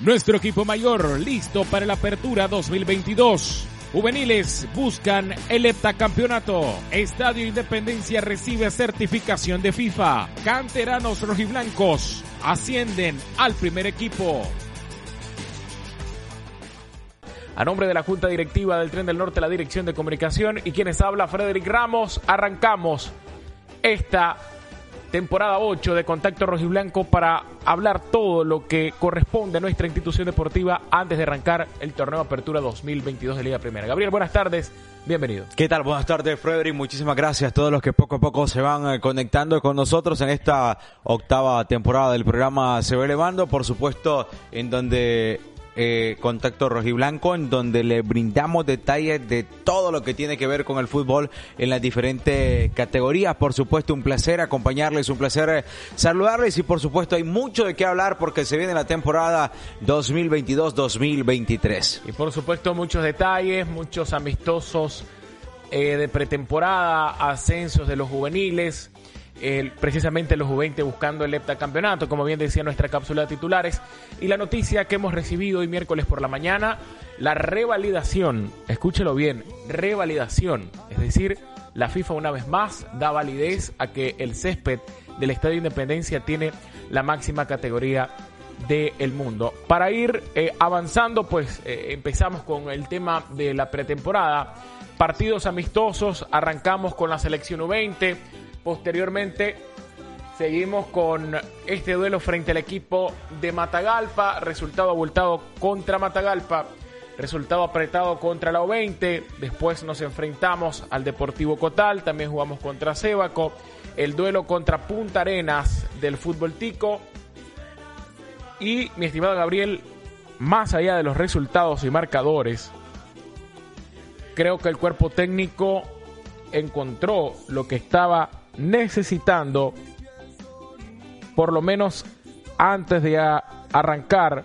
Nuestro equipo mayor listo para la apertura 2022. Juveniles buscan el heptacampeonato. Estadio Independencia recibe certificación de FIFA. Canteranos rojiblancos ascienden al primer equipo. A nombre de la Junta Directiva del Tren del Norte, la Dirección de Comunicación y quienes habla Frederick Ramos, arrancamos esta temporada 8 de Contacto Rojiblanco para hablar todo lo que corresponde a nuestra institución deportiva antes de arrancar el torneo Apertura 2022 de Liga Primera. Gabriel, buenas tardes, bienvenido. ¿Qué tal? Buenas tardes, Frederick. Muchísimas gracias a todos los que poco a poco se van eh, conectando con nosotros en esta octava temporada del programa Se va elevando, por supuesto, en donde eh, Contacto Rojiblanco, en donde le brindamos detalles de todo lo que tiene que ver con el fútbol en las diferentes categorías. Por supuesto, un placer acompañarles, un placer eh, saludarles y por supuesto hay mucho de qué hablar porque se viene la temporada 2022-2023. Y por supuesto muchos detalles, muchos amistosos eh, de pretemporada, ascensos de los juveniles precisamente los U20 buscando el heptacampeonato, como bien decía nuestra cápsula de titulares. Y la noticia que hemos recibido hoy miércoles por la mañana, la revalidación, escúchelo bien, revalidación, es decir, la FIFA una vez más da validez a que el césped del Estadio Independencia tiene la máxima categoría del mundo. Para ir eh, avanzando, pues eh, empezamos con el tema de la pretemporada. Partidos amistosos, arrancamos con la selección U20 Posteriormente seguimos con este duelo frente al equipo de Matagalpa, resultado abultado contra Matagalpa, resultado apretado contra la O20, después nos enfrentamos al Deportivo Cotal, también jugamos contra Cebaco, el duelo contra Punta Arenas del fútbol tico. Y mi estimado Gabriel, más allá de los resultados y marcadores, creo que el cuerpo técnico encontró lo que estaba necesitando, por lo menos antes de arrancar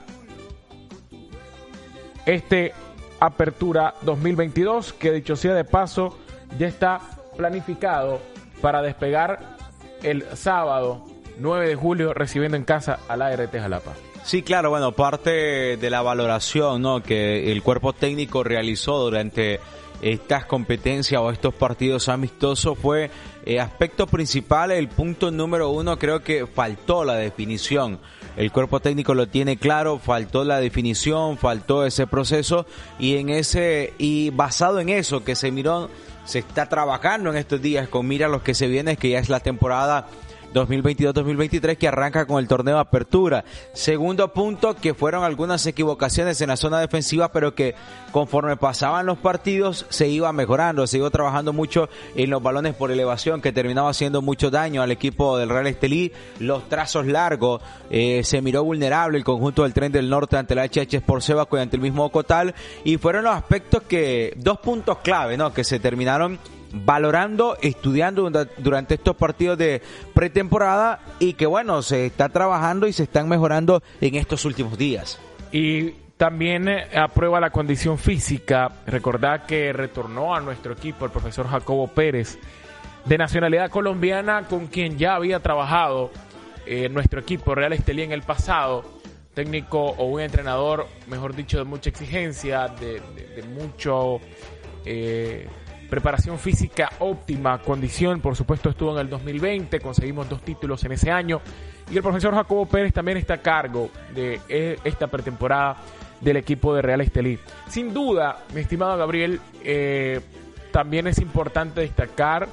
este Apertura 2022, que dicho sea de paso, ya está planificado para despegar el sábado 9 de julio recibiendo en casa al ART Jalapa. Sí, claro, bueno, parte de la valoración ¿no? que el cuerpo técnico realizó durante estas competencias o estos partidos amistosos fue eh, aspecto principal, el punto número uno, creo que faltó la definición. El cuerpo técnico lo tiene claro, faltó la definición, faltó ese proceso y en ese y basado en eso que se miró, se está trabajando en estos días con mira los que se viene, que ya es la temporada 2022-2023 que arranca con el torneo de apertura. Segundo punto, que fueron algunas equivocaciones en la zona defensiva, pero que conforme pasaban los partidos se iba mejorando, se iba trabajando mucho en los balones por elevación que terminaba haciendo mucho daño al equipo del Real Estelí, los trazos largos, eh, se miró vulnerable el conjunto del tren del norte ante la HH Sport y ante el mismo Ocotal y fueron los aspectos que, dos puntos clave, ¿no? Que se terminaron valorando, estudiando durante estos partidos de pretemporada y que bueno, se está trabajando y se están mejorando en estos últimos días. Y también eh, aprueba la condición física. Recordad que retornó a nuestro equipo el profesor Jacobo Pérez, de nacionalidad colombiana, con quien ya había trabajado eh, nuestro equipo Real Estelí en el pasado. Técnico o un entrenador, mejor dicho, de mucha exigencia, de, mucho eh, preparación física óptima, condición, por supuesto estuvo en el 2020, conseguimos dos títulos en ese año y el profesor Jacobo Pérez también está a cargo de eh, esta pretemporada del equipo de Real Estelí. Sin duda, mi estimado Gabriel, eh, también es importante destacar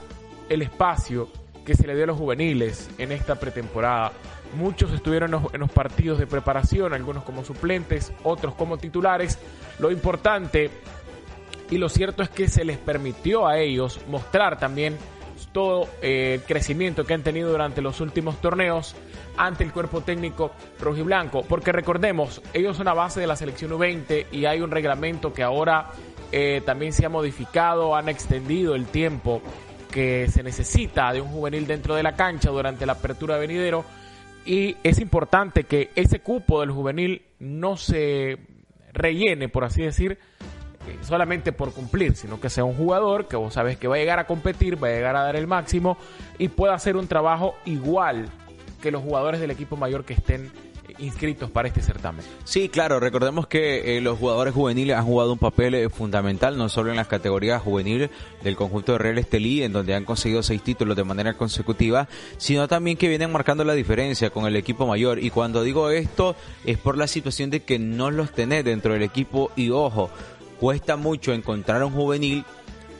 el espacio que se le dio a los juveniles en esta pretemporada. Muchos estuvieron en los, partidos de preparación, algunos como suplentes, otros como titulares. Lo importante y lo cierto es que se les permitió a ellos mostrar también todo eh, el crecimiento que han tenido durante los últimos torneos ante el cuerpo técnico rojiblanco. Porque recordemos, ellos son a base de la selección U20 y hay un reglamento que ahora eh, también se ha modificado, han extendido el tiempo que se necesita de un juvenil dentro de la cancha durante la apertura de venidero y es importante que ese cupo del juvenil no se rellene, por así decir, solamente por cumplir, sino que sea un jugador que vos sabes que va a llegar a competir, va a llegar a dar el máximo y pueda hacer un trabajo igual que los jugadores del equipo mayor que estén inscritos para este certamen. Sí, claro, recordemos que eh, los jugadores juveniles han jugado un papel eh, fundamental, no solo en las categorías juveniles del conjunto de Real Estelí, en donde han conseguido seis títulos de manera consecutiva, sino también que vienen marcando la diferencia con el equipo mayor. Y cuando digo esto, es por la situación de que no los tenés dentro del equipo y ojo, cuesta mucho encontrar un juvenil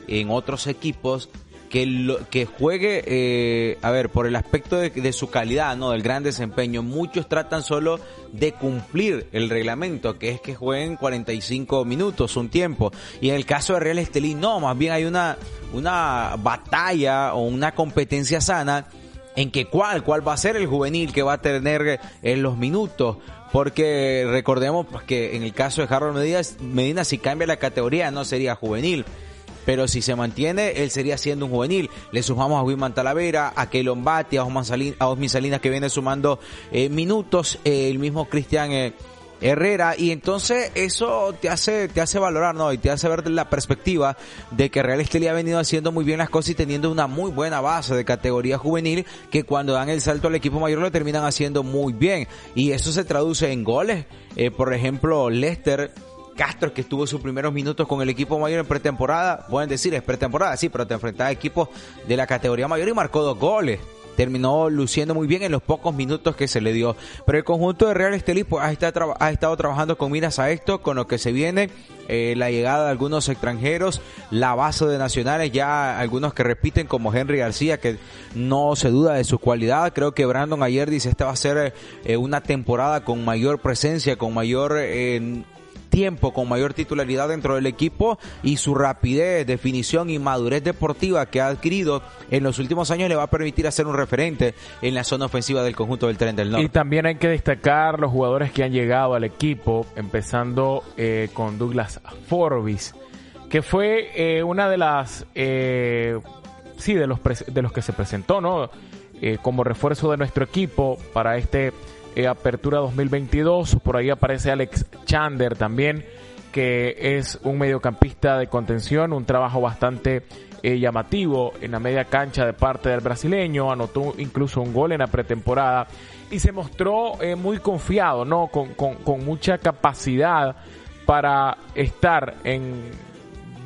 en otros equipos que, lo, que juegue, eh, a ver, por el aspecto de, su calidad, ¿no? Del gran desempeño. Muchos tratan solo de cumplir el reglamento, que es que jueguen 45 minutos, un tiempo. Y en el caso de Real Estelí, no, más bien hay una, una batalla o una competencia sana en que cuál, cuál va a ser el juvenil que va a tener en los minutos. Porque recordemos que en el caso de Harold Medina, Medina si cambia la categoría no sería juvenil pero si se mantiene, él sería siendo un juvenil. Le sumamos a Wiman Talavera, a Keylon Bati, a Osmi Salinas que viene sumando eh, minutos, eh, el mismo Cristian eh, Herrera y entonces eso te hace te hace valorar no y te hace ver la perspectiva de que Real Estelí ha venido haciendo muy bien las cosas y teniendo una muy buena base de categoría juvenil que cuando dan el salto al equipo mayor lo terminan haciendo muy bien. Y eso se traduce en goles. Por ejemplo Lester Castro, que estuvo sus primeros minutos con el equipo mayor en pretemporada, pueden decir es pretemporada, sí, pero te enfrentaba a equipos de la categoría mayor y marcó dos goles terminó luciendo muy bien en los pocos minutos que se le dio. Pero el conjunto de Real Estelí pues, ha, estado, ha estado trabajando con miras a esto, con lo que se viene, eh, la llegada de algunos extranjeros, la base de nacionales, ya algunos que repiten como Henry García, que no se duda de su cualidad. Creo que Brandon ayer dice, esta va a ser eh, una temporada con mayor presencia, con mayor... Eh, tiempo con mayor titularidad dentro del equipo y su rapidez, definición y madurez deportiva que ha adquirido en los últimos años le va a permitir hacer un referente en la zona ofensiva del conjunto del Tren del Norte. Y también hay que destacar los jugadores que han llegado al equipo, empezando eh, con Douglas Forbis, que fue eh, una de las, eh, sí, de los, de los que se presentó, ¿no? como refuerzo de nuestro equipo para este eh, Apertura 2022. Por ahí aparece Alex Chander también, que es un mediocampista de contención, un trabajo bastante eh, llamativo en la media cancha de parte del brasileño, anotó incluso un gol en la pretemporada y se mostró eh, muy confiado, ¿no? Con, con, con, mucha capacidad para estar en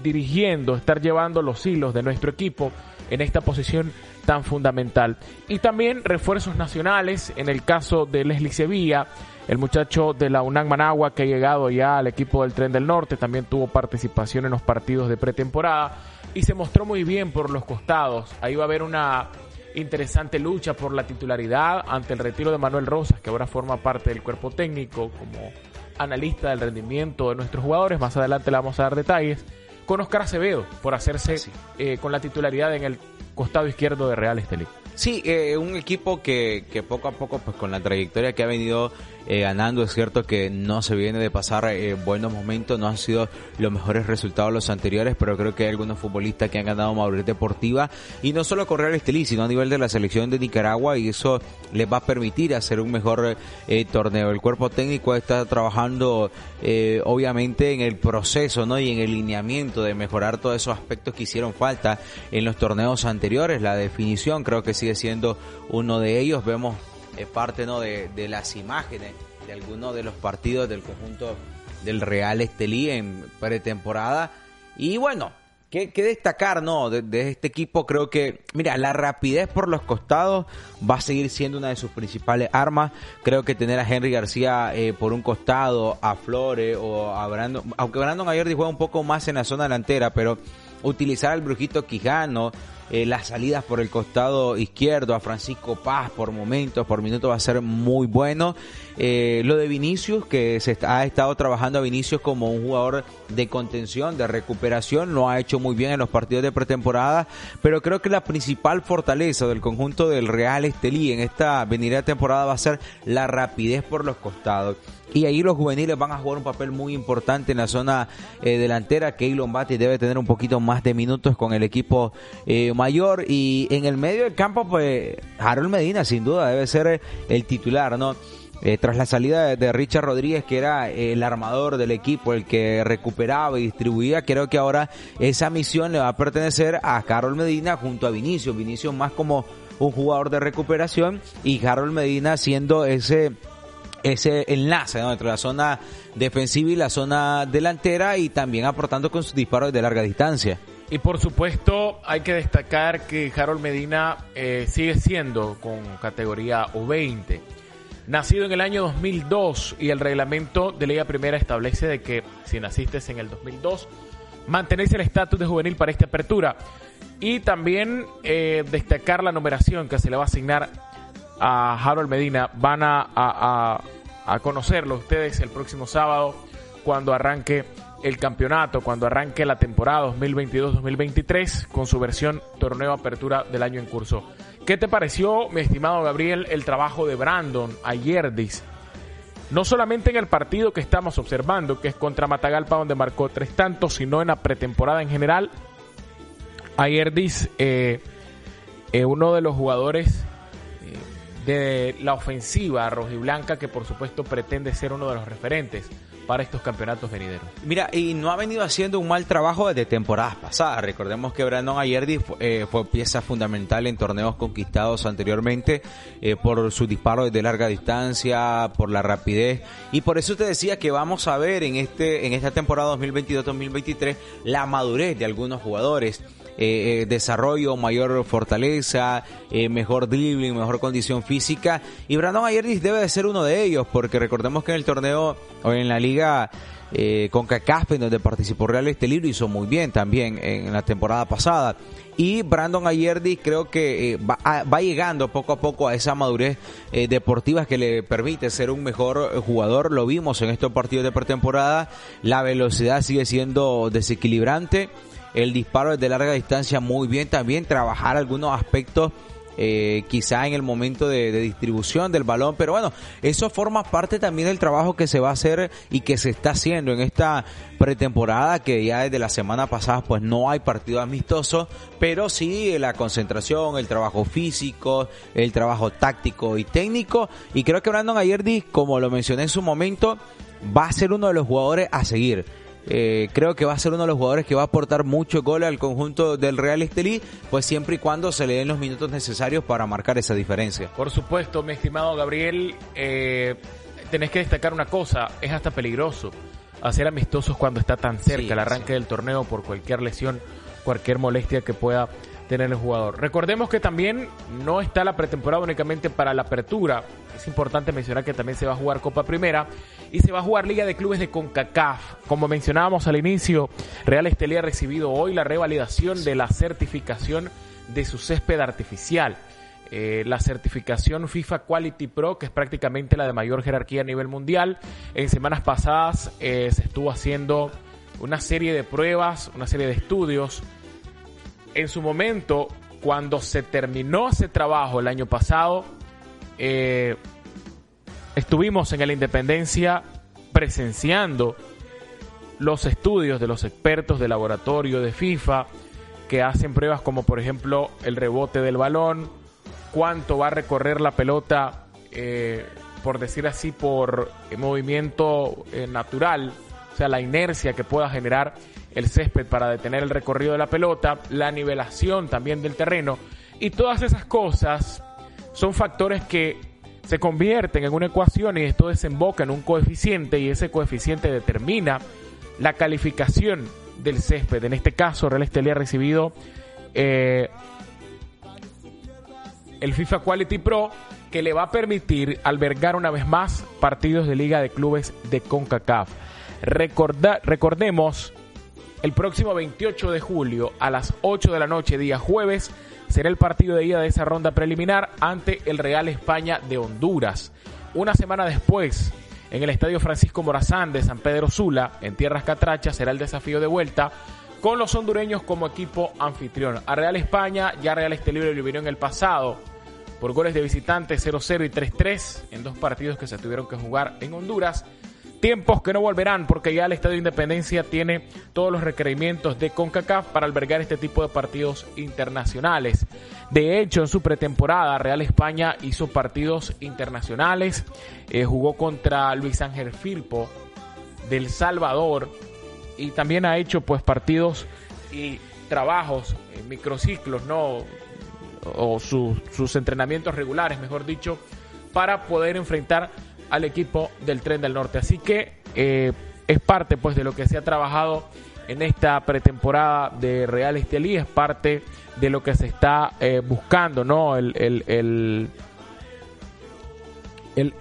dirigiendo, estar llevando los hilos de nuestro equipo en esta posición tan fundamental. Y también refuerzos nacionales, en el caso de Leslie Sevilla, el muchacho de la UNAM Managua que ha llegado ya al equipo del Tren del Norte, también tuvo participación en los partidos de pretemporada y se mostró muy bien por los costados. Ahí va a haber una interesante lucha por la titularidad ante el retiro de Manuel Rosas, que ahora forma parte del cuerpo técnico como analista del rendimiento de nuestros jugadores. Más adelante le vamos a dar detalles. Con Oscar Acevedo por hacerse eh, con la titularidad en el costado izquierdo de Real Estelí. Sí, eh, un equipo que, que poco a poco, pues con la trayectoria que ha venido eh, ganando. Es cierto que no se viene de pasar eh, buenos momentos, no han sido los mejores resultados los anteriores, pero creo que hay algunos futbolistas que han ganado madurez deportiva y no solo con Real Estelí, sino a nivel de la selección de Nicaragua y eso les va a permitir hacer un mejor eh, torneo. El cuerpo técnico está trabajando eh, obviamente en el proceso ¿no? y en el lineamiento de mejorar todos esos aspectos que hicieron falta en los torneos anteriores. La definición creo que sigue siendo uno de ellos. Vemos es parte ¿no? de, de las imágenes de algunos de los partidos del conjunto del Real Estelí en pretemporada. Y bueno, ¿qué, destacar no de, este equipo? Creo que, mira, la rapidez por los costados va a seguir siendo una de sus principales armas. Creo que tener a Henry García eh, por un costado, a Flores o a Brandon, aunque Brandon ayer juega un poco más en la zona delantera, pero utilizar al Brujito Quijano eh, las salidas por el costado izquierdo a Francisco Paz por momentos, por minutos va a ser muy bueno. Eh, lo de Vinicius, que se ha estado trabajando a Vinicius como un jugador de contención, de recuperación, lo ha hecho muy bien en los partidos de pretemporada, pero creo que la principal fortaleza del conjunto del Real Estelí en esta venida temporada va a ser la rapidez por los costados. Y ahí los juveniles van a jugar un papel muy importante en la zona eh, delantera. Keylon Bati debe tener un poquito más de minutos con el equipo eh, mayor. Y en el medio del campo, pues Harold Medina sin duda debe ser el titular, ¿no? Eh, tras la salida de, Richard Rodríguez, que era el armador del equipo, el que recuperaba y distribuía, creo que ahora esa misión le va a pertenecer a Harold Medina junto a Vinicio. Vinicio más como un jugador de recuperación y Harold Medina siendo ese ese enlace entre la zona defensiva y la zona delantera y también aportando con sus disparos de larga distancia. Y por supuesto hay que destacar que Harold Medina eh, sigue siendo con categoría U20. Nacido en el año 2002 y el reglamento de Liga Primera establece de que si naciste en el 2002, mantenés el estatus de juvenil para esta apertura. Y también eh, destacar la numeración que se le va a asignar a Harold Medina. Van a, conocerlo ustedes el próximo sábado cuando arranque el campeonato, cuando arranque la temporada 2022-2023 con su versión torneo apertura del año en curso. ¿Qué te pareció, mi estimado Gabriel, el trabajo de Brandon Ayerdis? No solamente en el partido que estamos observando, que es contra Matagalpa, donde marcó tres tantos, sino en la pretemporada en general. Ayerdis, eh, eh, uno de los jugadores de la ofensiva rojiblanca que por supuesto pretende ser uno de los referentes para estos campeonatos venideros. Mira, y no ha venido haciendo un mal trabajo desde temporadas pasadas. Recordemos que Brandon Ayerdi eh, fue, pieza fundamental en torneos conquistados anteriormente eh, por su disparo de larga distancia, por la rapidez. Y por eso te decía que vamos a ver en, este, en esta temporada 2022-2023 la madurez de algunos jugadores. Eh, eh, desarrollo, mayor fortaleza, eh, mejor dribbling, mejor condición física. Y Brandon Ayerdis debe de ser uno de ellos, porque recordemos que en el torneo o en la liga con CACASPE, donde participó Real Estelí, hizo muy bien también en la temporada pasada. Y Brandon Ayerdi creo que va, va, llegando poco a poco a esa madurez deportiva que le permite ser un mejor jugador. Lo vimos en estos partidos de pretemporada. La velocidad sigue siendo desequilibrante el disparo de larga distancia muy bien, también trabajar algunos aspectos eh, quizá en el momento de, distribución del balón, pero bueno, eso forma parte también del trabajo que se va a hacer y que se está haciendo en esta pretemporada, que ya desde la semana pasada pues no hay partido amistoso, pero sí la concentración, el trabajo físico, el trabajo táctico y técnico, y creo que Brandon Ayerdi, como lo mencioné en su momento, va a ser uno de los jugadores a seguir eh, creo que va a ser uno de los jugadores que va a aportar mucho gol al conjunto del Real Estelí, pues siempre y cuando se le den los minutos necesarios para marcar esa diferencia. Por supuesto, mi estimado Gabriel, eh, tenés que destacar una cosa, es hasta peligroso hacer amistosos cuando está tan cerca el arranque del torneo por cualquier lesión, cualquier molestia que pueda tener el jugador. Recordemos que también no está la pretemporada únicamente para la apertura. Es importante mencionar que también se va a jugar Copa Primera y se va a jugar Liga de Clubes de CONCACAF. Como mencionábamos al inicio, Real Estelí ha recibido hoy la revalidación de la certificación de su césped artificial. Eh, la certificación FIFA Quality Pro, que es prácticamente la de mayor jerarquía a nivel mundial. En semanas pasadas eh, se estuvo haciendo una serie de pruebas, una serie de estudios en su momento, cuando se terminó ese trabajo el año pasado, eh, estuvimos en la Independencia presenciando los estudios de los expertos de laboratorio de FIFA que hacen pruebas como por ejemplo el rebote del balón, cuánto va a recorrer la pelota, eh, por decir así, por movimiento eh, natural, o sea, la inercia que pueda generar el césped para detener el recorrido de la pelota, la nivelación también del terreno. Y todas esas cosas son factores que se convierten en una ecuación y esto desemboca en un coeficiente y ese coeficiente determina la calificación del césped. En este caso, Real Estelí ha recibido eh, el FIFA Quality Pro que le va a permitir albergar una vez más partidos de Liga de Clubes de CONCACAF. recordemos El próximo 28 de julio a las 8 de la noche, día jueves, será el partido de ida de esa ronda preliminar ante el Real España de Honduras. Una semana después, en el Estadio Francisco Morazán de San Pedro Sula, en Tierras Catrachas, será el desafío de vuelta con los hondureños como equipo anfitrión. A Real España, ya Real Estelí lo eliminó en el pasado por goles de visitante 0-0 y 3-3 en dos partidos que se tuvieron que jugar en Honduras. Tiempos que no volverán porque ya el Estadio Independencia tiene todos los requerimientos de CONCACAF para albergar este tipo de partidos internacionales. De hecho, en su pretemporada, Real España hizo partidos internacionales. Eh, jugó contra Luis Ángel Firpo del Salvador y también ha hecho pues partidos y trabajos, en microciclos, ¿no? O sus entrenamientos regulares, mejor dicho, para poder enfrentar al equipo del Tren del Norte. Así que eh, es parte pues de lo que se ha trabajado en esta pretemporada de Real Estelí, es parte de lo que se está eh, buscando, ¿no? El, el,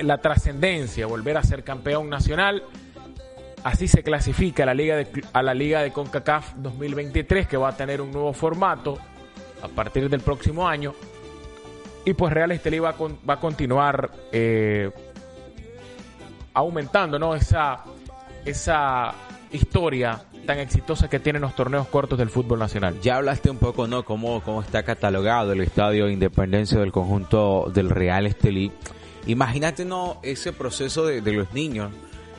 la trascendencia, volver a ser campeón nacional. Así se clasifica la Liga de, a la Liga de CONCACAF 2023, que va a tener un nuevo formato a partir del próximo año. Y pues Real Estelí va a, va a continuar eh, aumentando ¿no? esa, esa historia tan exitosa que tienen los torneos cortos del fútbol nacional. Ya hablaste un poco, ¿no? Cómo, cómo está catalogado el Estadio Independencia del conjunto del Real Estelí. Imagínate, ¿no? Ese proceso de, de los niños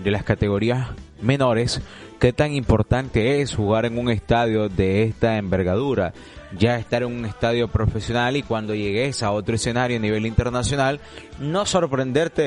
de las categorías menores, qué tan importante es jugar en un estadio de esta envergadura ya estar en un estadio profesional y cuando llegues a otro escenario a nivel internacional, no sorprenderte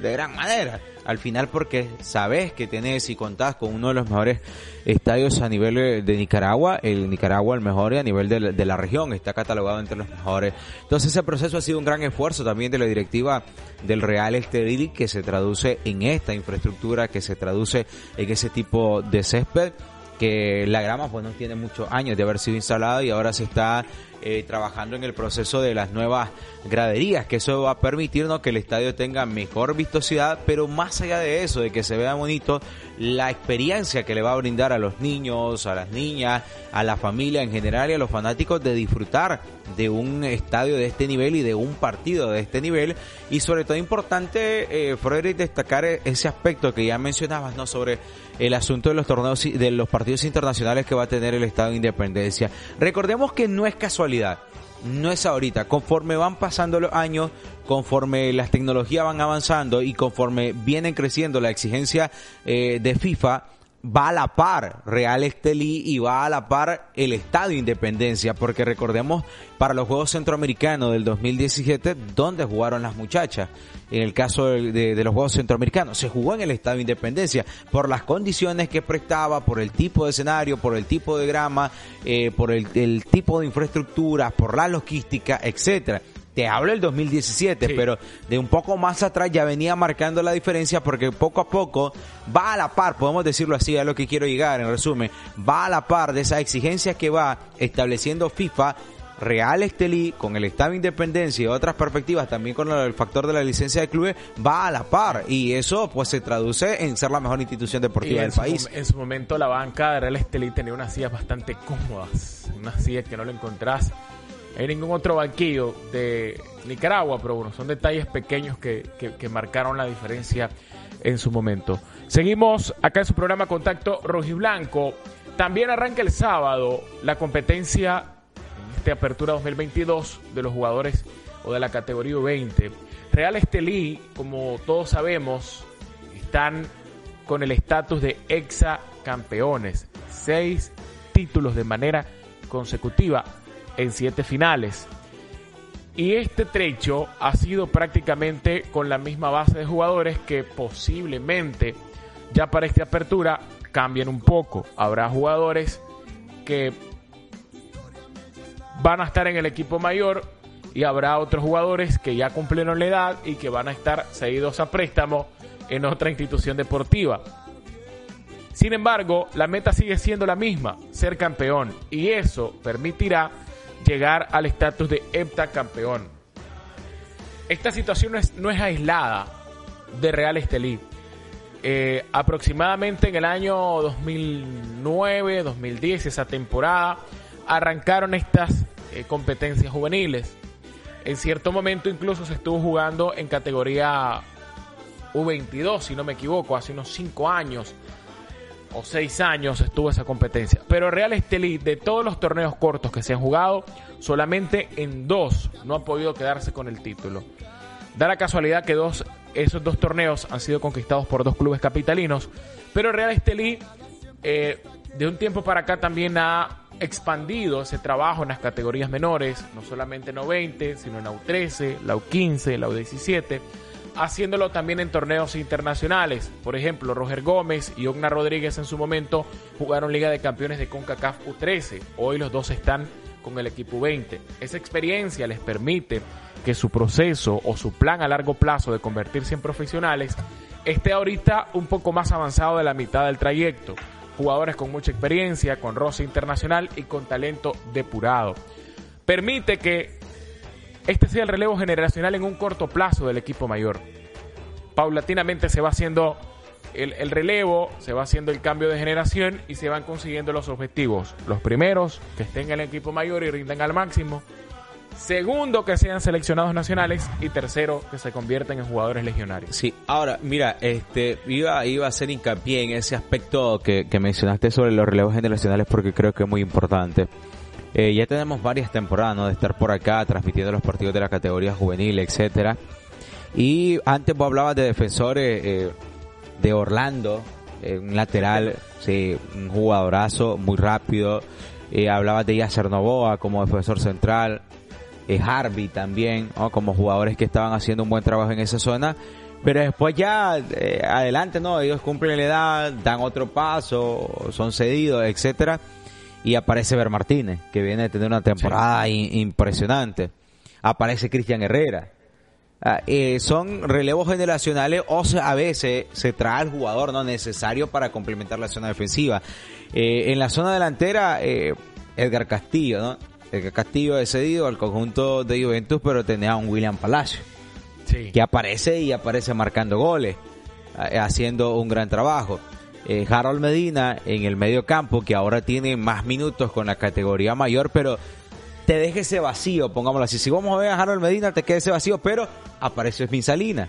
de gran manera. Al final porque sabes que tenés y contás con uno de los mejores estadios a nivel de Nicaragua, el Nicaragua el mejor a nivel de la, región, está catalogado entre los mejores. Entonces ese proceso ha sido un gran esfuerzo también de la directiva del Real Estelí que se traduce en esta infraestructura, que se traduce en ese tipo de césped que la grama pues no tiene muchos años de haber sido instalada y ahora se está eh, trabajando en el proceso de las nuevas graderías, que eso va a permitirnos que el estadio tenga mejor vistosidad, pero más allá de eso, de que se vea bonito, la experiencia que le va a brindar a los niños, a las niñas, a la familia en general y a los fanáticos de disfrutar de un estadio de este nivel y de un partido de este nivel. Y sobre todo importante, eh, Frederick, destacar ese aspecto que ya mencionabas, ¿no? Sobre el asunto de los torneos, de los partidos internacionales que va a tener el Estado de Independencia. Recordemos que no es casualidad no es ahorita. Conforme van pasando los años, conforme las tecnologías van avanzando y conforme vienen creciendo la exigencia eh, de FIFA, va a la par Real Estelí y va a la par el Estadio Independencia, porque recordemos para los Juegos Centroamericanos del 2017, ¿dónde jugaron las muchachas? En el caso de, los Juegos Centroamericanos, se jugó en el Estadio Independencia por las condiciones que prestaba, por el tipo de escenario, por el tipo de grama, eh, por el, tipo de infraestructura, por la logística, etcétera te hablo del 2017, pero de un poco más atrás ya venía marcando la diferencia porque poco a poco va a la par, podemos decirlo así, a lo que quiero llegar, en resumen, va a la par de esas exigencias que va estableciendo FIFA Real Estelí, con el Estado de Independencia y otras perspectivas, también con el factor de la licencia de clubes, va a la par. Y eso pues se traduce en ser la mejor institución deportiva del país. En su momento la banca de Real Estelí tenía unas sillas bastante cómodas, unas sillas que no lo encontrás hay ningún otro banquillo de Nicaragua, pero bueno, son detalles pequeños que, marcaron la diferencia en su momento. Seguimos acá en su programa Contacto Rojiblanco. También arranca el sábado la competencia en esta apertura 2022 de los jugadores o de la categoría 20. Real Estelí, como todos sabemos, están con el estatus de exa campeones. Seis títulos de manera consecutiva en siete finales. Y este trecho ha sido prácticamente con la misma base de jugadores que posiblemente ya para esta apertura cambien un poco. Habrá jugadores que van a estar en el equipo mayor y habrá otros jugadores que ya cumplieron la edad y que van a estar cedidos a préstamo en otra institución deportiva. Sin embargo, la meta sigue siendo la misma, ser campeón, y eso permitirá llegar al estatus de heptacampeón. Esta situación no es, no es aislada de Real Estelí. Eh, aproximadamente en el año 2009, 2010, esa temporada, arrancaron estas eh, competencias juveniles. En cierto momento incluso se estuvo jugando en categoría U22, si no me equivoco, hace unos 5 años o 6 años estuvo esa competencia. Pero Real Estelí, de todos los torneos cortos que se han jugado, solamente en dos no ha podido quedarse con el título. Da la casualidad que dos, esos dos torneos han sido conquistados por dos clubes capitalinos, pero Real Estelí eh, de un tiempo para acá también ha expandido ese trabajo en las categorías menores, no solamente en la U20, sino en la U13, la U15, la U17, haciéndolo también en torneos internacionales. Por ejemplo, Roger Gómez y Ogna Rodríguez en su momento jugaron Liga de Campeones de CONCACAF U13. Hoy los dos están con el equipo 20. Esa experiencia les permite que su proceso o su plan a largo plazo de convertirse en profesionales esté ahorita un poco más avanzado de la mitad del trayecto. Jugadores con mucha experiencia, con roce internacional y con talento depurado. Permite que este sea el relevo generacional en un corto plazo del equipo mayor. Paulatinamente se va haciendo el, el, relevo, se va haciendo el cambio de generación y se van consiguiendo los objetivos. Los primeros, que estén en el equipo mayor y rindan al máximo. Segundo, que sean seleccionados nacionales. Y tercero, que se conviertan en jugadores legionarios. Sí, ahora, mira, este iba, iba a hacer hincapié en ese aspecto que, que mencionaste sobre los relevos generacionales porque creo que es muy importante. Eh, ya tenemos varias temporadas ¿no? de estar por acá transmitiendo los partidos de la categoría juvenil, etcétera. Y antes vos hablabas de defensores eh, de Orlando, eh, un lateral, sí, un jugadorazo muy rápido. Eh, hablabas de Yacer Novoa como defensor central, eh, Harvey también, ¿no? como jugadores que estaban haciendo un buen trabajo en esa zona. Pero después ya adelante, ¿no? Ellos cumplen la edad, dan otro paso, son cedidos, etcétera y aparece Ver Martínez, que viene de tener una temporada sí. impresionante. Aparece Cristian Herrera. Ah, eh, son relevos generacionales o sea, a veces se trae al jugador no necesario para complementar la zona defensiva. Eh, en la zona delantera, eh, Edgar Castillo, ¿no? Edgar Castillo es cedido al conjunto de Juventus, pero tenía a un William Palacio, sí. que aparece y aparece marcando goles, haciendo un gran trabajo eh, Harold Medina en el medio campo, que ahora tiene más minutos con la categoría mayor, pero te deja ese vacío, pongámoslo así. Si vamos a ver a Harold Medina, te queda ese vacío, pero aparece Osmin Salina,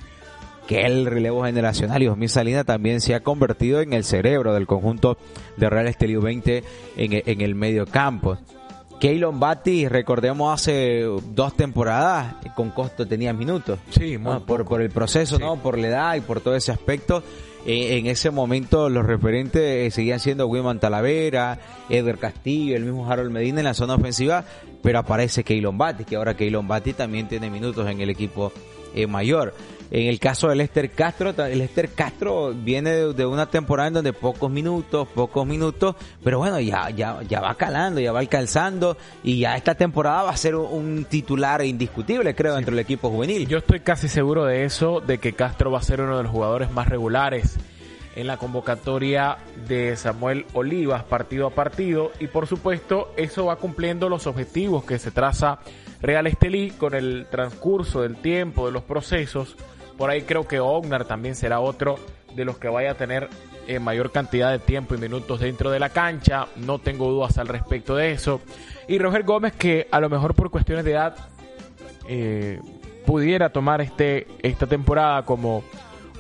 que es el relevo generacional, y Osmin Salina también se ha convertido en el cerebro del conjunto de Real Estelio 20 en, en el medio campo. Keylon Batti, recordemos hace dos temporadas, con costo tenía minutos. Sí, ¿no? por, por el proceso, sí. ¿no? Por la edad y por todo ese aspecto. En ese momento los referentes eh, seguían siendo Wilman Talavera, Edgar Castillo, el mismo Harold Medina en la zona ofensiva, pero aparece Keylon Batti, que ahora Keylon Batti también tiene minutos en el equipo eh, mayor. En el caso de Lester Castro, Lester Castro viene de, una temporada en donde pocos minutos, pocos minutos, pero bueno, ya, ya, ya va calando, ya va alcanzando y ya esta temporada va a ser un titular indiscutible, creo, sí. dentro del equipo juvenil. Yo estoy casi seguro de eso, de que Castro va a ser uno de los jugadores más regulares en la convocatoria de Samuel Olivas partido a partido y por supuesto eso va cumpliendo los objetivos que se traza Real Estelí con el transcurso del tiempo, de los procesos por ahí creo que Ognar también será otro de los que vaya a tener eh, mayor cantidad de tiempo y minutos dentro de la cancha. No tengo dudas al respecto de eso. Y Roger Gómez que a lo mejor por cuestiones de edad eh, pudiera tomar este, esta temporada como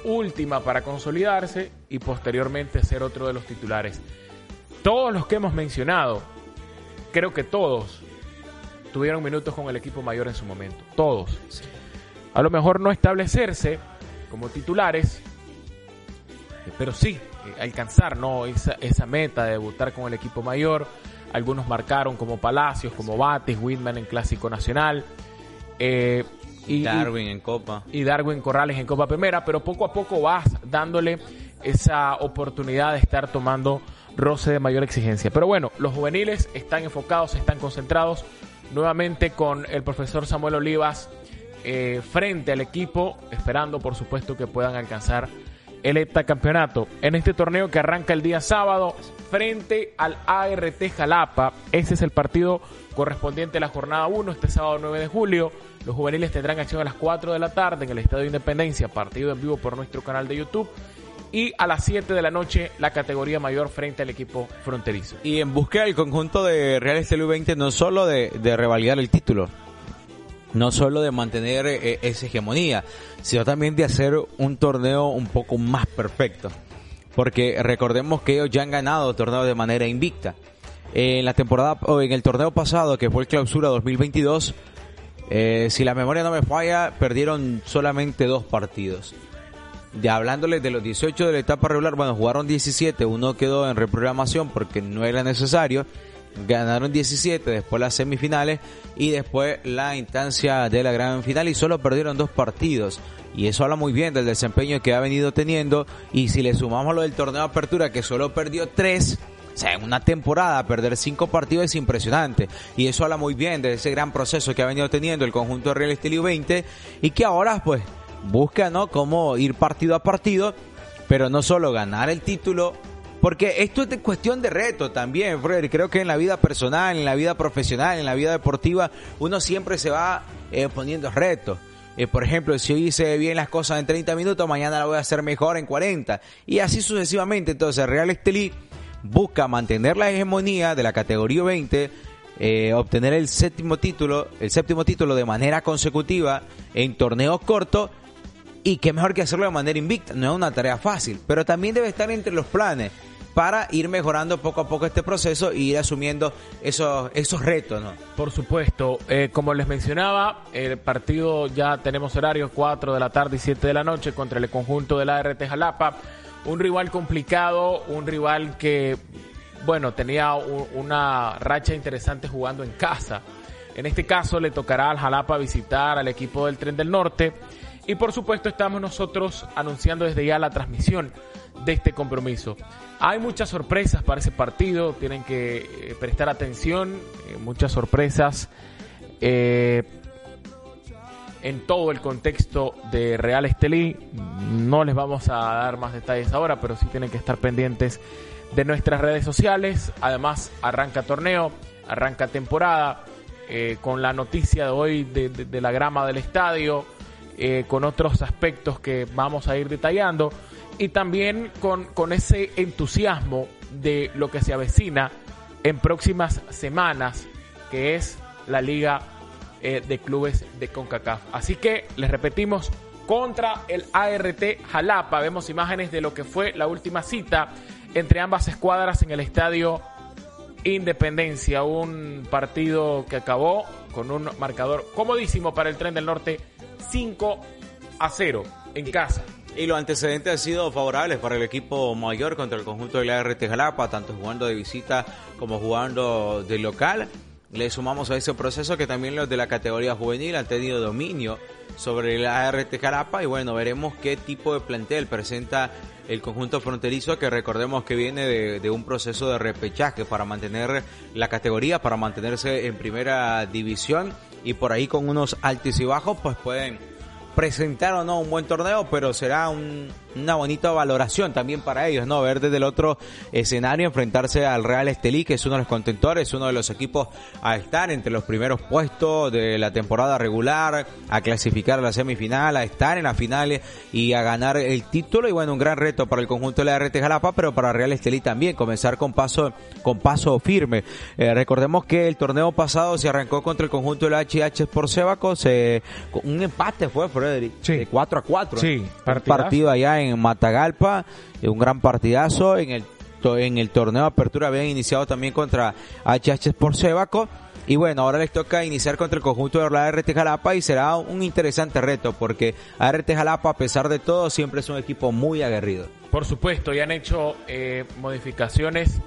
última para consolidarse y posteriormente ser otro de los titulares. Todos los que hemos mencionado, creo que todos tuvieron minutos con el equipo mayor en su momento. Todos. Sí a lo mejor no establecerse como titulares, pero sí eh, alcanzar ¿no? esa, esa meta de debutar con el equipo mayor. Algunos marcaron como Palacios, como Batis, Whitman en Clásico Nacional. Eh, y Darwin en Copa. Y Darwin Corrales en Copa Primera, pero poco a poco vas dándole esa oportunidad de estar tomando roce de mayor exigencia. Pero bueno, los juveniles están enfocados, están concentrados. Nuevamente con el profesor Samuel Olivas eh, frente al equipo, esperando por supuesto que puedan alcanzar el heptacampeonato. En este torneo que arranca el día sábado frente al ART Jalapa. Ese es el partido correspondiente a la jornada 1, este sábado 9 de julio. Los juveniles tendrán acción a las 4 de la tarde en el Estadio Independencia, partido en vivo por nuestro canal de YouTube. y a las 7 de la noche la categoría mayor frente al equipo fronterizo. Y en búsqueda del conjunto de Real Estelí 20 no solo de, de revalidar el título, no solo de mantener eh, esa hegemonía, sino también de hacer un torneo un poco más perfecto. Porque recordemos que ellos ya han ganado torneos de manera invicta. En la temporada o en el torneo pasado, que fue el Clausura 2022, eh, si la memoria no me falla, perdieron solamente dos partidos. Ya hablándoles de los 18 de la etapa regular, bueno, jugaron 17, uno quedó en reprogramación porque no era necesario ganaron 17, después las semifinales y después la instancia de la gran final y solo perdieron dos partidos. Y eso habla muy bien del desempeño que ha venido teniendo y si le sumamos lo del torneo de apertura que solo perdió tres, o sea, en una temporada perder cinco partidos es impresionante. Y eso habla muy bien de ese gran proceso que ha venido teniendo el conjunto de Real Estelio 20 y que ahora pues busca, ¿no? Cómo ir partido a partido, pero no solo ganar el título porque esto es cuestión de reto también, Freddy. Creo que en la vida personal, en la vida profesional, en la vida deportiva, uno siempre se va eh, poniendo retos. Eh, por ejemplo, si hoy hice bien las cosas en 30 minutos, mañana la voy a hacer mejor en 40. Y así sucesivamente. Entonces, Real Estelí busca mantener la hegemonía de la categoría 20, eh, obtener el séptimo título, el séptimo título de manera consecutiva en torneos cortos. Y qué mejor que hacerlo de manera invicta. No es una tarea fácil, pero también debe estar entre los planes para ir mejorando poco a poco este proceso y ir asumiendo esos, esos retos, ¿no? Por supuesto, eh, como les mencionaba, el partido ya tenemos horarios 4 de la tarde y 7 de la noche contra el conjunto de la ART Jalapa, un rival complicado, un rival que, bueno, tenía una racha interesante jugando en casa. En este caso le tocará al Jalapa visitar al equipo del Tren del Norte y por supuesto estamos nosotros anunciando desde ya la transmisión de este compromiso. Hay muchas sorpresas para ese partido, tienen que eh, prestar atención, eh, muchas sorpresas eh, en todo el contexto de Real Estelí. No les vamos a dar más detalles ahora, pero sí tienen que estar pendientes de nuestras redes sociales. Además, arranca torneo, arranca temporada, con la noticia de hoy de la grama del estadio, con otros aspectos que vamos a ir detallando y también con, con ese entusiasmo de lo que se avecina en próximas semanas, que es la Liga eh, de Clubes de CONCACAF. Así que les repetimos, contra el ART Jalapa, vemos imágenes de lo que fue la última cita entre ambas escuadras en el estadio Independencia, un partido que acabó con un marcador comodísimo para el Tren del Norte, 5 a 0 en casa. Y los antecedentes han sido favorables para el equipo mayor contra el conjunto de la RT Jalapa, tanto jugando de visita como jugando de local. Le sumamos a ese proceso que también los de la categoría juvenil han tenido dominio sobre la ART Jalapa y bueno, veremos qué tipo de plantel presenta el conjunto fronterizo que recordemos que viene de, de, un proceso de repechaje para mantener la categoría, para mantenerse en primera división y por ahí con unos altos y bajos pues pueden presentar o no un buen torneo, pero será una bonita valoración también para ellos, ¿no? Ver desde el otro escenario enfrentarse al Real Estelí, que es uno de los contentores, uno de los equipos a estar entre los primeros puestos de la temporada regular, a clasificar a la semifinal, a estar en las finales y a ganar el título. Y bueno, un gran reto para el conjunto de la RT Jalapa, pero para Real Estelí también, comenzar con paso, con paso firme. Eh, recordemos que el torneo pasado se arrancó contra el conjunto del HH por Sebaco, se, un empate fue, fue Sí. De 4 a 4. Sí, partido allá en Matagalpa, un gran partidazo. En el, en el torneo de apertura habían iniciado también contra HH por Sebaco. Y bueno, ahora les toca iniciar contra el conjunto de la ART Jalapa y será un interesante reto porque ART Jalapa, a pesar de todo, siempre es un equipo muy aguerrido. Por supuesto, y han hecho eh, modificaciones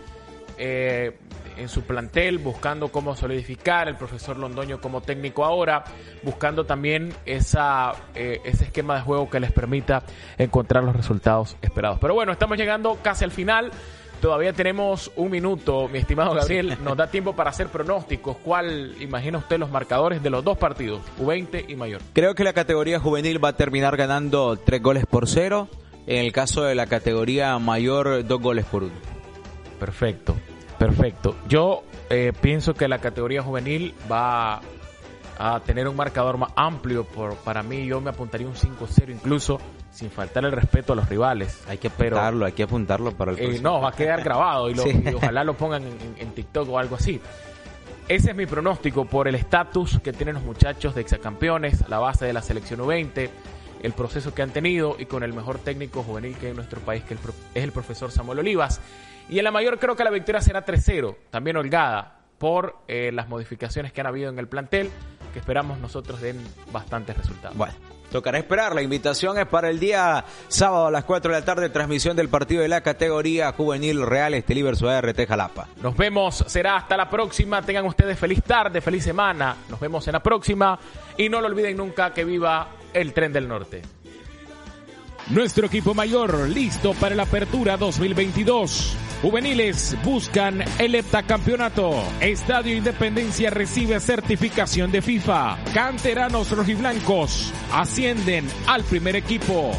eh, en su plantel, buscando cómo solidificar el profesor Londoño como técnico ahora, buscando también esa, eh, ese esquema de juego que les permita encontrar los resultados esperados. Pero bueno, estamos llegando casi al final. Todavía tenemos un minuto, mi estimado Gabriel. Nos da tiempo para hacer pronósticos. ¿Cuál imagina usted los marcadores de los dos partidos, U20 y mayor? Creo que la categoría juvenil va a terminar ganando tres goles por cero. En el caso de la categoría mayor, dos goles por uno. Perfecto. Perfecto. Yo eh, pienso que la categoría juvenil va a tener un marcador más amplio. Por, para mí, yo me apuntaría un 5-0 incluso sin faltar el respeto a los rivales. Hay que apuntarlo, hay que apuntarlo para el eh, No, va a quedar grabado y, ojalá lo pongan en, TikTok o algo así. Ese es mi pronóstico por el estatus que tienen los muchachos de exacampeones, la base de la selección U20, el proceso que han tenido y con el mejor técnico juvenil que hay en nuestro país, que es el profesor Samuel Olivas. Y en la mayor creo que la victoria será 3-0, también holgada, por eh, las modificaciones que han habido en el plantel, que esperamos nosotros den bastantes resultados. Bueno. Tocará esperar. La invitación es para el día sábado a las 4 de la tarde, transmisión del partido de la categoría juvenil Real Esteliver RT Jalapa. Nos vemos, será hasta la próxima. Tengan ustedes feliz tarde, feliz semana. Nos vemos en la próxima. Y no lo olviden nunca que viva el tren del norte. Nuestro equipo mayor listo para la apertura 2022. Juveniles buscan el heptacampeonato. Estadio Independencia recibe certificación de FIFA. Canteranos rojiblancos ascienden al primer equipo.